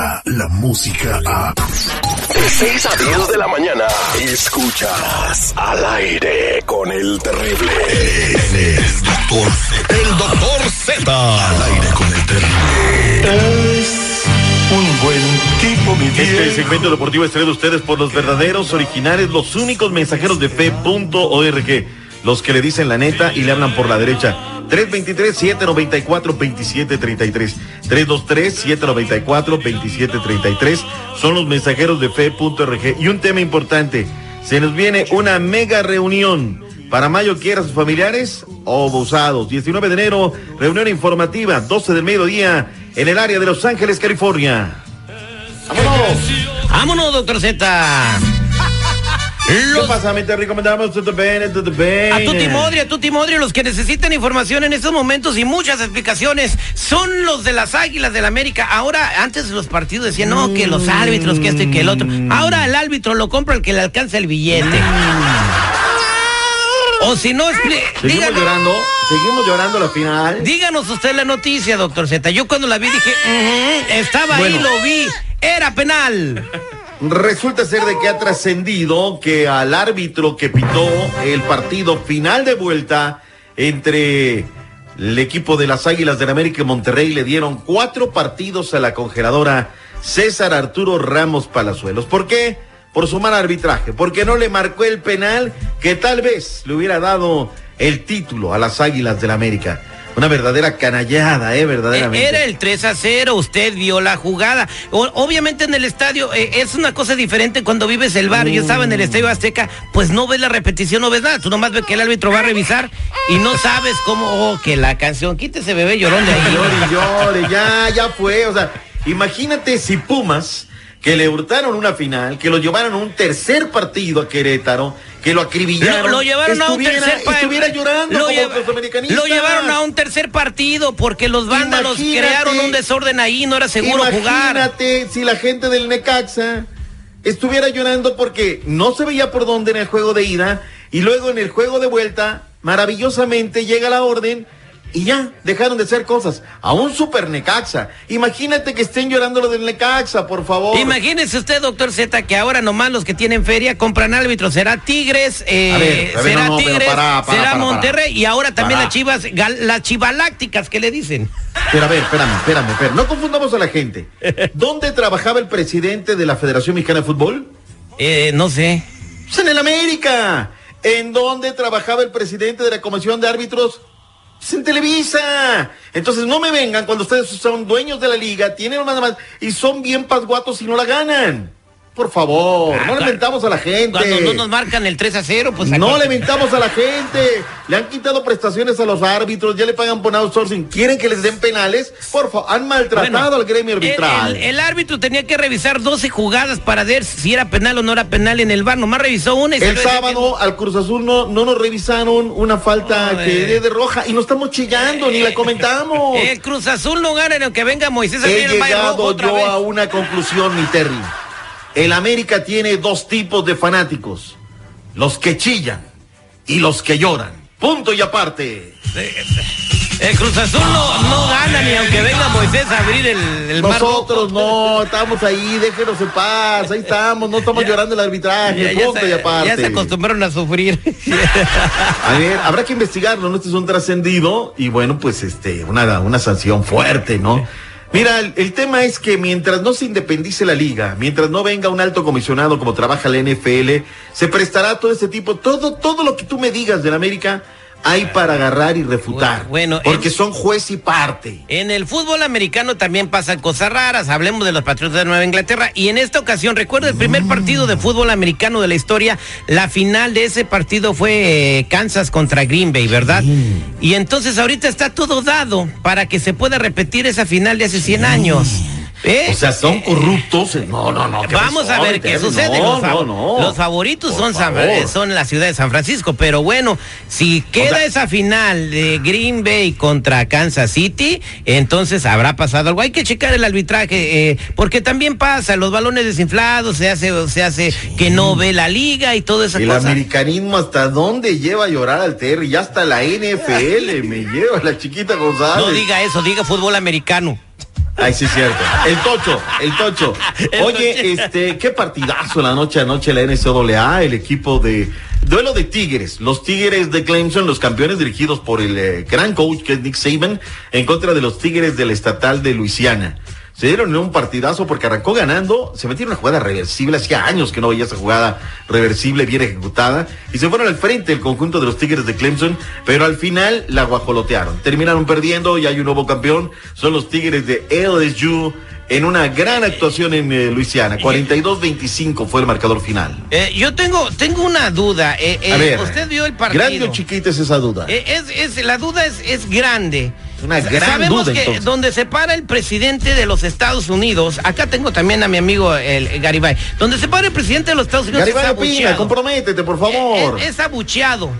llega la música a... De 6 a 10 de la mañana, escuchas al aire con el terrible. El doctor Z. El doctor Z. Al aire con el terrible. Es un buen tipo, mi Este segmento deportivo es traído a ustedes por los verdaderos, originales, los únicos mensajeros de fe.org. Los que le dicen la neta y le hablan por la derecha. 323-794-2733. 323-794-2733. Son los mensajeros de fe.org. Y un tema importante. Se nos viene una mega reunión. Para mayo quiera sus familiares o abusados. 19 de enero, reunión informativa, 12 del mediodía, en el área de Los Ángeles, California. ¡Vámonos! Vámonos, doctor Z. ¿Qué Los- pasa, mi te recomendamos? Todo bien, todo bien. a Tuti Modri, a Tuti Modri, los que necesitan información en estos momentos y muchas explicaciones son los de las Águilas del América. Ahora, antes los partidos decían, no, que los árbitros, que esto y que el otro. Ahora el árbitro lo compra el que le alcanza el billete. O si no, Seguimos díganos, llorando, seguimos llorando la final. díganos usted la noticia, doctor Z. Yo cuando la vi dije, "Ujú, estaba ahí, lo vi, era penal. Resulta ser de que ha trascendido que al árbitro que pitó el partido final de vuelta entre el equipo de las Águilas del América y Monterrey le dieron cuatro partidos a la congeladora César Arturo Ramos Palazuelos. ¿Por qué? Por su mal arbitraje, porque no le marcó el penal que tal vez le hubiera dado el título a las Águilas del América. Una verdadera canallada, ¿eh? Verdaderamente. Era el 3 a 0, usted vio la jugada. O- obviamente en el estadio eh, es una cosa diferente cuando vives el bar. Yo estaba en el estadio Azteca, pues no ves la repetición, no ves nada. Tú nomás ves que el árbitro va a revisar y no sabes cómo, oh, que la canción, quítese bebé llorón de ahí. Llore, llore, ya, ya fue. O sea, imagínate si Pumas, que le hurtaron una final, que lo llevaron a un tercer partido a Querétaro, que lo acribillaron. Lo, lo llevaron a un tercer pa- Estuviera llorando lo, como lo llevaron a un tercer partido porque los vándalos Imagínate- crearon un desorden ahí, no era seguro jugar. Imagínate si la gente del Necaxa estuviera llorando porque no se veía por dónde en el juego de ida y luego en el juego de vuelta, maravillosamente llega la orden y ya dejaron de hacer cosas. A un super Necaxa. Imagínate que estén llorando lo del Necaxa, por favor. Imagínese usted, doctor Z, que ahora nomás los que tienen feria compran árbitros. Será Tigres, eh, A ver, a ver, será no, no, pero Tigres, para, para, será para, Monterrey y ahora también las chivas, las chivalácticas que le dicen. Pero a ver, espérame, espérame, espérame. No confundamos a la gente. ¿Dónde trabajaba el presidente de la Federación Mexicana de Fútbol? Eh, no sé. Pues en el América. ¿En dónde trabajaba el presidente de la Comisión de Árbitros? Pues en Televisa. Entonces no me vengan cuando ustedes son dueños de la liga, tienen más y son bien pasguatos y no la ganan. Por favor, Ah, no le mentamos a la gente. Cuando no nos marcan el 3 a 0, pues No le mentamos a la gente. Le han quitado prestaciones a los árbitros, ya le pagan por outsourcing. ¿Quieren que les den penales? Por favor, han maltratado Bueno, al gremio el- arbitral. El, el árbitro tenía que revisar 12 jugadas para ver si era penal o no era penal en el bar. Nomás revisó una y El sábado al Cruz Azul no, no nos revisaron una falta que de, de roja y no estamos chillando ni la comentamos. que El Cruz Azul no gana en que venga Moisés He el llegado yo vez. a una conclusión, mi Terry. El América tiene dos tipos de fanáticos. Los que chillan y los que lloran. Punto y aparte. El Cruz Azul no, no gana ni aunque venga Moisés a abrir el, el Nosotros no, estamos ahí, déjenos en paz, ahí estamos, no estamos llorando el arbitraje, Ya, ya punto y aparte. ya se acostumbraron a sufrir. A ver, habrá que investigarlo, ¿no? Este es un trascendido y bueno, pues este, una, una sanción fuerte, ¿no? Mira, el, tema es que mientras no se independice la liga, mientras no venga un alto comisionado como trabaja la NFL, se prestará todo este tipo, todo, todo lo que tú me digas del América, hay para agarrar y refutar. Bueno, porque en- son juez y parte. En el fútbol americano también pasan cosas raras. Hablemos de los Patriotas de Nueva Inglaterra. Y en esta ocasión, recuerda el primer partido de fútbol americano de la historia. La final de ese partido fue eh, Kansas contra Green Bay, ¿verdad? Y entonces ahorita está todo dado para que se pueda repetir esa final de hace 100 años. ¿Eh? O sea, son corruptos. No, no, no. ¿qué Vamos a ver qué sucede. No, los, fav- no, no. los favoritos Por son, San- favor. eh, son la ciudad de San Francisco, pero bueno, si queda sea- esa final de Green Bay contra Kansas City, entonces habrá pasado algo. Hay que checar el arbitraje, eh, porque también pasa, los balones desinflados, se hace, se hace que no ve la liga y toda esa El cosa. americanismo hasta dónde lleva a llorar al Terry, ya hasta la NFL me lleva la chiquita González. No diga eso, diga fútbol americano. Ay, sí, cierto. El tocho, el tocho. El Oye, este, qué partidazo la noche anoche la NCAA, el equipo de duelo de Tigres, los Tigres de Clemson, los campeones dirigidos por el eh, gran coach que es Nick Saban, en contra de los Tigres del estatal de Luisiana. Se dieron en un partidazo porque arrancó ganando, se metieron una jugada reversible, hacía años que no veía esa jugada reversible bien ejecutada, y se fueron al frente el conjunto de los Tigres de Clemson, pero al final la guajolotearon. Terminaron perdiendo y hay un nuevo campeón, son los Tigres de LSU en una gran actuación en eh, Luisiana. 42-25 fue el marcador final. Eh, yo tengo, tengo una duda. eh, eh, A ver, usted vio el partido. ¿Grande o chiquita es esa duda? Eh, es, es, la duda es, es grande. Una gran Sabemos duda, que entonces. donde se para el presidente de los Estados Unidos, acá tengo también a mi amigo el, el Garibay, donde se para el presidente de los Estados Unidos Garibay es Opina, abucheado. comprométete, por Eh, favor. Es, es abucheado.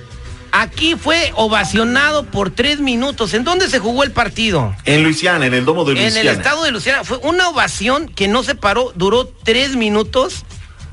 Aquí fue ovacionado por tres minutos. ¿En dónde se jugó el partido? En Luisiana, en el domo de En Luisiana. el estado de Luciana. Fue una ovación que no se paró, duró tres minutos.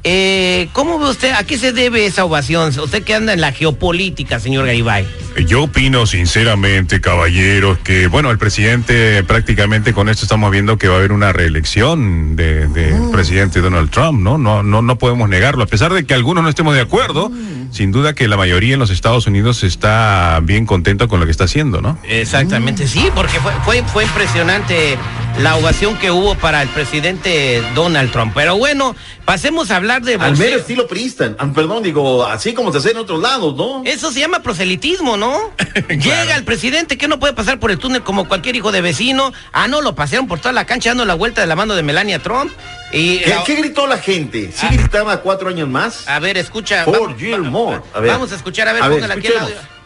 Eh, ¿Cómo ve usted? ¿A qué se debe esa ovación? Usted que anda en la geopolítica, señor Garibay. Yo opino sinceramente, caballeros, que bueno, el presidente prácticamente con esto estamos viendo que va a haber una reelección del de presidente Donald Trump, ¿no? No, no, no podemos negarlo, a pesar de que algunos no estemos de acuerdo, sin duda que la mayoría en los Estados Unidos está bien contento con lo que está haciendo, ¿no? Exactamente, sí, porque fue, fue, fue impresionante la ovación que hubo para el presidente Donald Trump. Pero bueno, pasemos a hablar de Al mero estilo Pristan. Ah, perdón, digo, así como se hace en otros lados, ¿no? Eso se llama proselitismo, ¿no? Llega el presidente que no puede pasar por el túnel como cualquier hijo de vecino. Ah, no, lo pasearon por toda la cancha dando la vuelta de la mano de Melania Trump. Y ¿Qué, la- qué gritó la gente? ¿Sí Ah. gritaba cuatro años más? A ver, escucha. Four va- more. va- A ver. Vamos a escuchar, a ver, A ver, aquí el audio. escuchemos.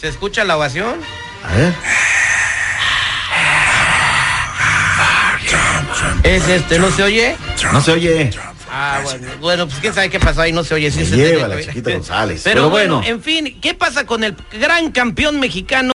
¿Se escucha la ovación? A ver. Es este, ¿no se oye? No se oye. Ah, bueno, bueno, pues quién sabe qué pasó ahí, no se oye. Sí Se lleva la chiquita González. Pero, Pero bueno, bueno. en fin, ¿qué pasa con el gran campeón mexicano?